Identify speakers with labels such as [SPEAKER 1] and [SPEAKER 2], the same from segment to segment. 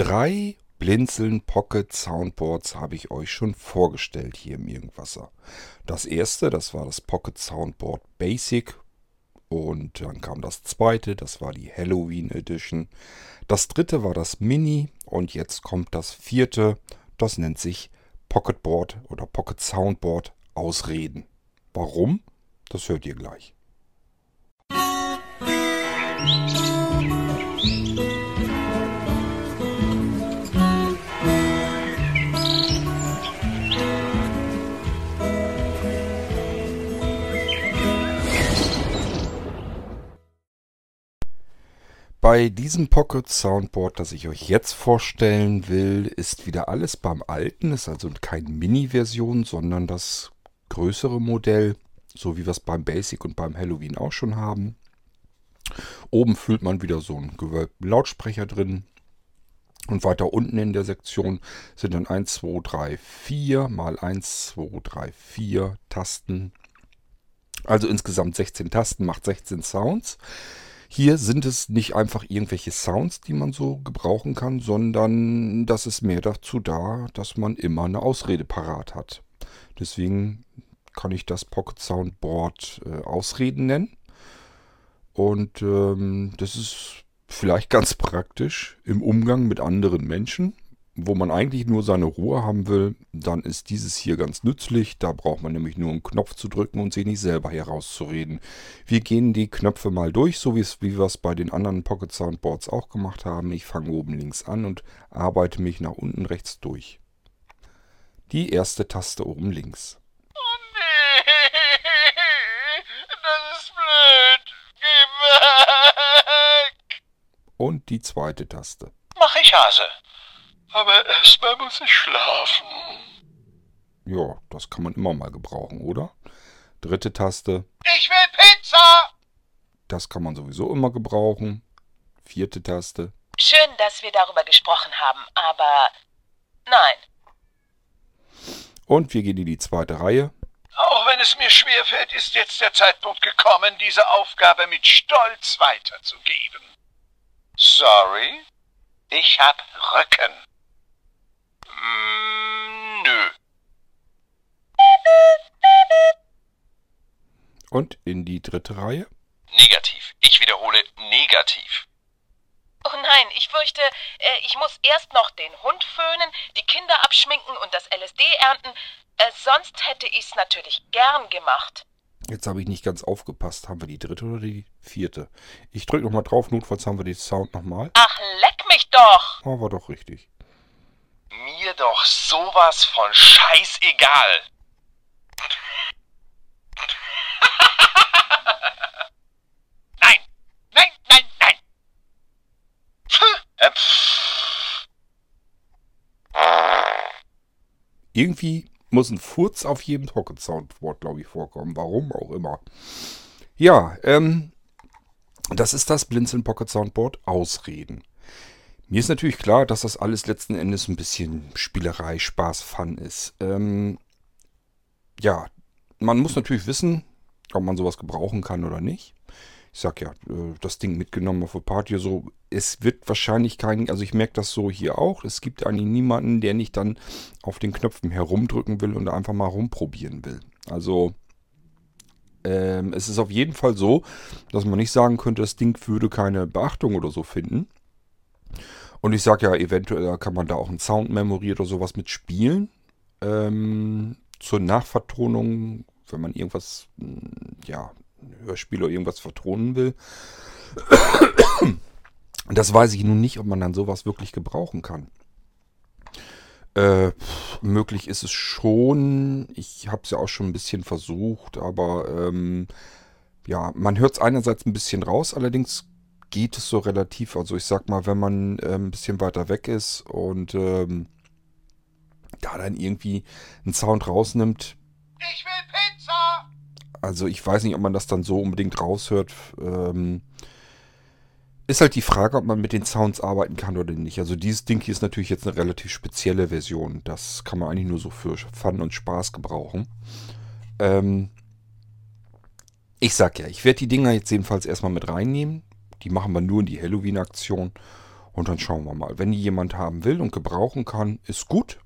[SPEAKER 1] Drei Blinzeln Pocket Soundboards habe ich euch schon vorgestellt hier im Irgendwasser. Das erste, das war das Pocket Soundboard Basic. Und dann kam das zweite, das war die Halloween Edition. Das dritte war das Mini. Und jetzt kommt das vierte, das nennt sich Pocketboard oder Pocket Soundboard Ausreden. Warum? Das hört ihr gleich. Bei diesem Pocket Soundboard, das ich euch jetzt vorstellen will, ist wieder alles beim alten. Ist also keine Mini-Version, sondern das größere Modell, so wie wir es beim Basic und beim Halloween auch schon haben. Oben fühlt man wieder so einen gewölbten Lautsprecher drin. Und weiter unten in der Sektion sind dann 1, 2, 3, 4 mal 1, 2, 3, 4 Tasten. Also insgesamt 16 Tasten, macht 16 Sounds. Hier sind es nicht einfach irgendwelche Sounds, die man so gebrauchen kann, sondern das ist mehr dazu da, dass man immer eine Ausrede parat hat. Deswegen kann ich das Pocket Soundboard äh, Ausreden nennen. Und ähm, das ist vielleicht ganz praktisch im Umgang mit anderen Menschen wo man eigentlich nur seine Ruhe haben will, dann ist dieses hier ganz nützlich. Da braucht man nämlich nur einen Knopf zu drücken und sich nicht selber herauszureden. Wir gehen die Knöpfe mal durch, so wie, wie wir es bei den anderen Pocket Soundboards auch gemacht haben. Ich fange oben links an und arbeite mich nach unten rechts durch. Die erste Taste oben links.
[SPEAKER 2] Oh.
[SPEAKER 1] Und die zweite Taste.
[SPEAKER 2] Mach ich Hase. Aber erstmal muss ich schlafen.
[SPEAKER 1] Ja, das kann man immer mal gebrauchen, oder? Dritte Taste.
[SPEAKER 2] Ich will Pizza!
[SPEAKER 1] Das kann man sowieso immer gebrauchen. Vierte Taste.
[SPEAKER 3] Schön, dass wir darüber gesprochen haben, aber nein.
[SPEAKER 1] Und wir gehen in die zweite Reihe.
[SPEAKER 2] Auch wenn es mir schwerfällt, ist jetzt der Zeitpunkt gekommen, diese Aufgabe mit Stolz weiterzugeben. Sorry, ich hab Rücken. Mm, nö.
[SPEAKER 1] Und in die dritte Reihe.
[SPEAKER 2] Negativ. Ich wiederhole negativ.
[SPEAKER 3] Oh nein, ich fürchte, äh, ich muss erst noch den Hund föhnen, die Kinder abschminken und das LSD ernten. Äh, sonst hätte ich's natürlich gern gemacht.
[SPEAKER 1] Jetzt habe ich nicht ganz aufgepasst. Haben wir die dritte oder die vierte? Ich drücke nochmal drauf, notfalls haben wir den Sound nochmal.
[SPEAKER 3] Ach, leck mich doch!
[SPEAKER 1] War doch richtig.
[SPEAKER 2] Mir doch sowas von scheißegal. nein, nein, nein, nein. Äh,
[SPEAKER 1] Irgendwie muss ein Furz auf jedem Pocket Soundboard, glaube ich, vorkommen. Warum auch immer. Ja, ähm, das ist das Blinzeln Pocket Soundboard Ausreden. Mir ist natürlich klar, dass das alles letzten Endes ein bisschen Spielerei, Spaß, Fun ist. Ähm, ja, man muss natürlich wissen, ob man sowas gebrauchen kann oder nicht. Ich sag ja, äh, das Ding mitgenommen auf der Party, so, es wird wahrscheinlich kein, also ich merke das so hier auch, es gibt eigentlich niemanden, der nicht dann auf den Knöpfen herumdrücken will und einfach mal rumprobieren will. Also, ähm, es ist auf jeden Fall so, dass man nicht sagen könnte, das Ding würde keine Beachtung oder so finden. Und ich sage ja, eventuell kann man da auch ein Sound-Memory oder sowas mit spielen. Ähm, zur Nachvertonung, wenn man irgendwas, hm, ja, Hörspiel oder irgendwas vertonen will. Das weiß ich nun nicht, ob man dann sowas wirklich gebrauchen kann. Äh, möglich ist es schon. Ich habe es ja auch schon ein bisschen versucht, aber ähm, ja, man hört es einerseits ein bisschen raus, allerdings geht es so relativ. Also ich sag mal, wenn man äh, ein bisschen weiter weg ist und ähm, da dann irgendwie einen Sound rausnimmt.
[SPEAKER 2] ich will Pizza!
[SPEAKER 1] Also ich weiß nicht, ob man das dann so unbedingt raushört. Ähm, ist halt die Frage, ob man mit den Sounds arbeiten kann oder nicht. Also dieses Ding hier ist natürlich jetzt eine relativ spezielle Version. Das kann man eigentlich nur so für Fun und Spaß gebrauchen. Ähm, ich sag ja, ich werde die Dinger jetzt jedenfalls erstmal mit reinnehmen. Die machen wir nur in die Halloween-Aktion. Und dann schauen wir mal. Wenn die jemand haben will und gebrauchen kann, ist gut.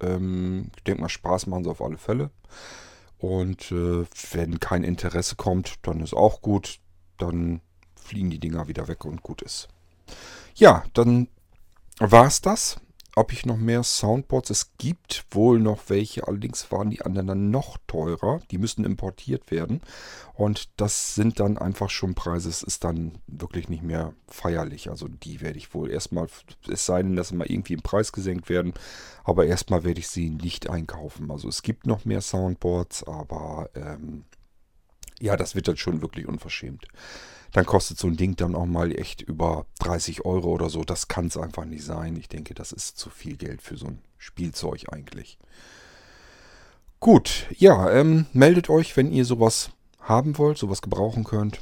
[SPEAKER 1] Ähm, ich denke mal, Spaß machen sie auf alle Fälle. Und äh, wenn kein Interesse kommt, dann ist auch gut. Dann fliegen die Dinger wieder weg und gut ist. Ja, dann war es das. Ob ich noch mehr Soundboards? Es gibt wohl noch welche, allerdings waren die anderen dann noch teurer. Die müssen importiert werden. Und das sind dann einfach schon Preise. Es ist dann wirklich nicht mehr feierlich. Also die werde ich wohl erstmal, es sei denn, dass sie mal irgendwie im Preis gesenkt werden. Aber erstmal werde ich sie nicht einkaufen. Also es gibt noch mehr Soundboards, aber ähm, ja, das wird dann schon wirklich unverschämt dann kostet so ein Ding dann auch mal echt über 30 Euro oder so. Das kann es einfach nicht sein. Ich denke, das ist zu viel Geld für so ein Spielzeug eigentlich. Gut, ja, ähm, meldet euch, wenn ihr sowas haben wollt, sowas gebrauchen könnt.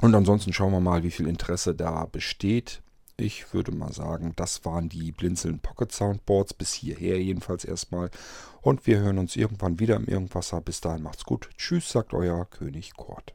[SPEAKER 1] Und ansonsten schauen wir mal, wie viel Interesse da besteht. Ich würde mal sagen, das waren die Blinzeln Pocket Soundboards bis hierher jedenfalls erstmal. Und wir hören uns irgendwann wieder im Irgendwasser. Bis dahin macht's gut. Tschüss, sagt euer König Kort.